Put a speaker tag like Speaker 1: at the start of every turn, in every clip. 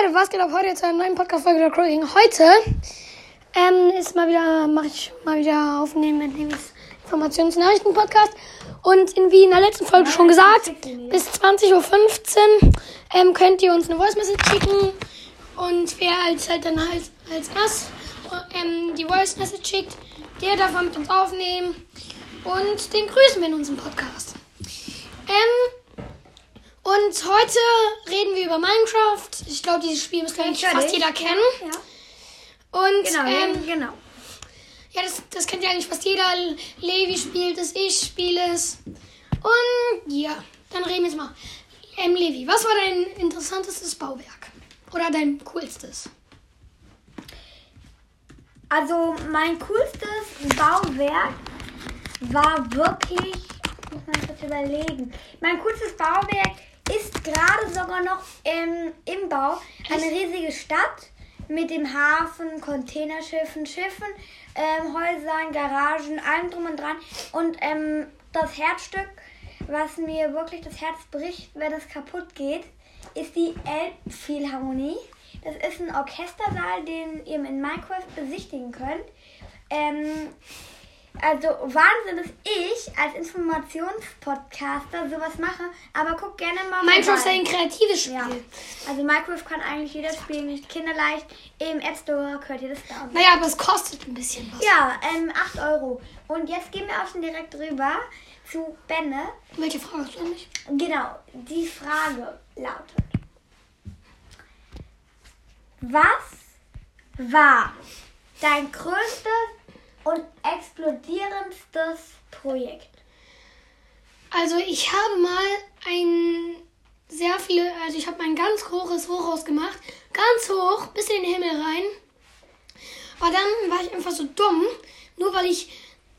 Speaker 1: Leute, was geht ab heute zu einer neuen Podcast-Folge der Cracking? Heute ähm, ist mal wieder, mache ich mal wieder aufnehmen mit Levis Informations- und in, wie in der letzten Folge schon gesagt, bis 20.15 Uhr ähm, könnt ihr uns eine Voice-Message schicken. Und wer als halt dann halt als erst ähm, die Voice-Message schickt, der darf mit uns aufnehmen. Und den grüßen wir in unserem Podcast. Ähm, und heute reden wir über Minecraft. Ich glaube, dieses Spiel müsste eigentlich fast
Speaker 2: jeder,
Speaker 1: kennen.
Speaker 2: Ja.
Speaker 1: Und
Speaker 2: Genau,
Speaker 1: ähm,
Speaker 2: genau.
Speaker 1: ja, das, das kennt ja eigentlich fast jeder. Levi spielt es, ich spiele es. Und ja, dann reden wir jetzt mal. Ähm, Levi, was war dein interessantestes Bauwerk? Oder dein coolstes?
Speaker 2: Also mein coolstes Bauwerk war wirklich, muss man kurz überlegen. Mein coolstes Bauwerk gerade sogar noch im, im Bau. Eine riesige Stadt mit dem Hafen, Containerschiffen, Schiffen, ähm, Häusern, Garagen, allem drum und dran. Und ähm, das Herzstück, was mir wirklich das Herz bricht, wenn es kaputt geht, ist die Elbphilharmonie. Das ist ein Orchestersaal, den ihr in Minecraft besichtigen könnt. Ähm, also Wahnsinn, dass ich als Informationspodcaster sowas mache, aber guck gerne mal
Speaker 1: Minecraft ist ein kreatives Spiel.
Speaker 2: Ja, also Minecraft kann eigentlich jeder spielen, nicht kinderleicht. Im App Store könnt ihr das downloaden.
Speaker 1: Naja, aber es kostet ein bisschen was.
Speaker 2: Ja, ähm, 8 Euro. Und jetzt gehen wir auch schon direkt rüber zu Benne.
Speaker 1: Welche Frage hast du an mich?
Speaker 2: Genau, die Frage lautet: Was war dein größtes und explodierendstes Projekt?
Speaker 1: Also ich habe mal ein sehr viele, also ich habe ein ganz hohes Hochhaus gemacht, ganz hoch, bis in den Himmel rein. Aber dann war ich einfach so dumm, nur weil ich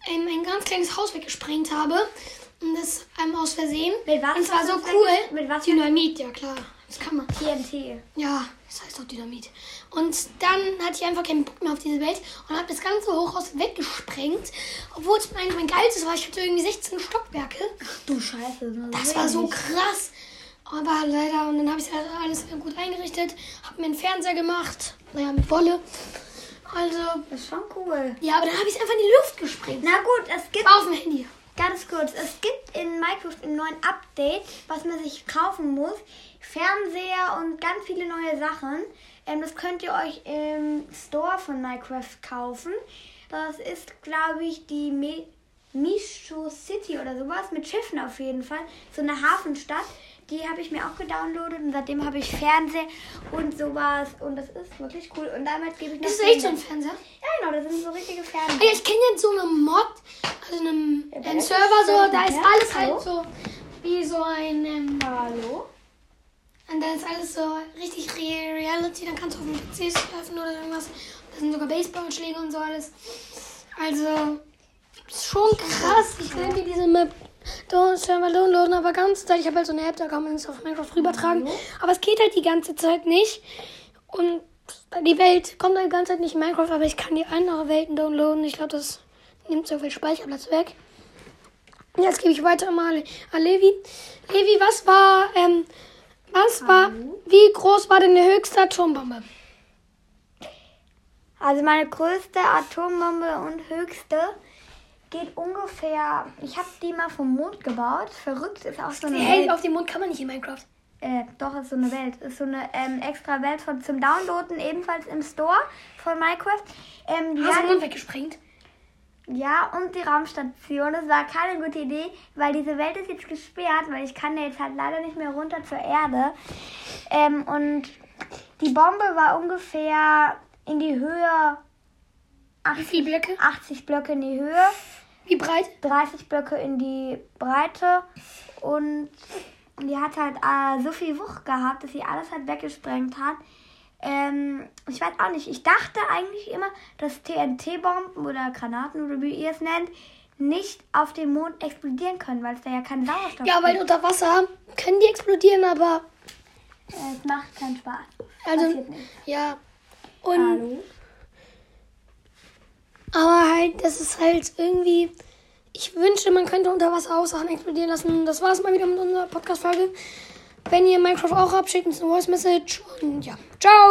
Speaker 1: ähm, ein ganz kleines Haus weggesprengt habe. Und das ähm, aus Versehen.
Speaker 2: Mit was
Speaker 1: Und es war
Speaker 2: hast
Speaker 1: so
Speaker 2: das
Speaker 1: cool.
Speaker 2: mit was?
Speaker 1: Dynamit, ja klar. Das kann man.
Speaker 2: TNT.
Speaker 1: Ja, das heißt doch Dynamit. Und dann hatte ich einfach keinen Bock mehr auf diese Welt und habe das ganze Hochhaus weggesprengt. Obwohl es eigentlich mein geilstes war. Ich hatte irgendwie 16 Stockwerke.
Speaker 2: Du Scheiße.
Speaker 1: Das war so krass. Aber leider, und dann habe ich alles gut eingerichtet, habe mir einen Fernseher gemacht, naja, mit Wolle. Also,
Speaker 2: Das ist schon cool.
Speaker 1: ja, aber dann habe ich es einfach in die Luft gesprengt.
Speaker 2: Na gut, es gibt
Speaker 1: Auf dem Handy.
Speaker 2: Ganz kurz, es gibt in Minecraft einen neuen Update, was man sich kaufen muss. Fernseher und ganz viele neue Sachen. Ähm, das könnt ihr euch im Store von Minecraft kaufen. Das ist, glaube ich, die Me Misho City oder sowas mit Schiffen auf jeden Fall. So eine Hafenstadt. Die habe ich mir auch gedownloadet und seitdem habe ich Fernseher und sowas. Und das ist wirklich cool. Und damit gebe ich noch.
Speaker 1: Ist das echt so ein Fernseher?
Speaker 2: Ja, genau, das sind so richtige Fernseher.
Speaker 1: ich kenne jetzt so eine Mod, also einem,
Speaker 2: Ja,
Speaker 1: einem
Speaker 2: das
Speaker 1: Server
Speaker 2: ist
Speaker 1: so, da ist alles
Speaker 2: hallo?
Speaker 1: halt so wie so ein, ähm,
Speaker 2: Hallo?
Speaker 1: und da ist alles so richtig Re Reality, dann kannst du auf dem PC surfen oder irgendwas. Da sind sogar Baseballschläge und so alles. Also, ist schon krass. Ich will mir diese Map do- Server downloaden, aber ganz Zeit. Ich habe halt so eine App, da kann man es auf Minecraft rübertragen. Aber es geht halt die ganze Zeit nicht. Und die Welt kommt halt die ganze Zeit nicht in Minecraft, aber ich kann die andere Welten downloaden. Ich glaube, das nimmt so viel Speicherplatz weg. Jetzt gebe ich weiter mal an Levi. Levi, was war, ähm, was war, wie groß war denn die höchste Atombombe?
Speaker 2: Also meine größte Atombombe und höchste geht ungefähr. Ich habe die mal vom Mond gebaut. Verrückt ist auch so eine
Speaker 1: Hey,
Speaker 2: Welt.
Speaker 1: auf den Mond kann man nicht in Minecraft.
Speaker 2: Äh, doch ist so eine Welt. Ist so eine ähm, extra Welt von zum Downloaden ebenfalls im Store von Minecraft. Ähm, die
Speaker 1: Hast du den Mond weggesprengt?
Speaker 2: ja, und die Raumstation. Das war keine gute Idee, weil diese Welt ist jetzt gesperrt, weil ich kann ja jetzt halt leider nicht mehr runter zur Erde. Ähm, und die Bombe war ungefähr in die Höhe
Speaker 1: Wie viele Blöcke?
Speaker 2: 80 Blöcke in die Höhe,
Speaker 1: Wie breit?
Speaker 2: 30 Blöcke in die Breite und, die hat halt äh, so viel Wucht gehabt, dass sie alles halt weggesprengt hat. Ähm, ich weiß auch nicht, ich dachte eigentlich immer, dass TNT-Bomben oder Granaten oder wie ihr es nennt, nicht auf dem Mond explodieren können, weil es da ja keinen Sauerstoff
Speaker 1: Ja, weil
Speaker 2: gibt.
Speaker 1: unter Wasser können die explodieren, aber
Speaker 2: Äh, Es macht keinen Spaß.
Speaker 1: also ja. Und
Speaker 2: Hallo?
Speaker 1: Aber halt, das ist halt irgendwie. Ich wünschte, man könnte unter Wasser auch Sachen explodieren lassen. Das war's mal wieder mit unserer Podcast-Folge. Wenn ihr Minecraft auch habt, schickt uns eine Voice Message und ja. Ciao!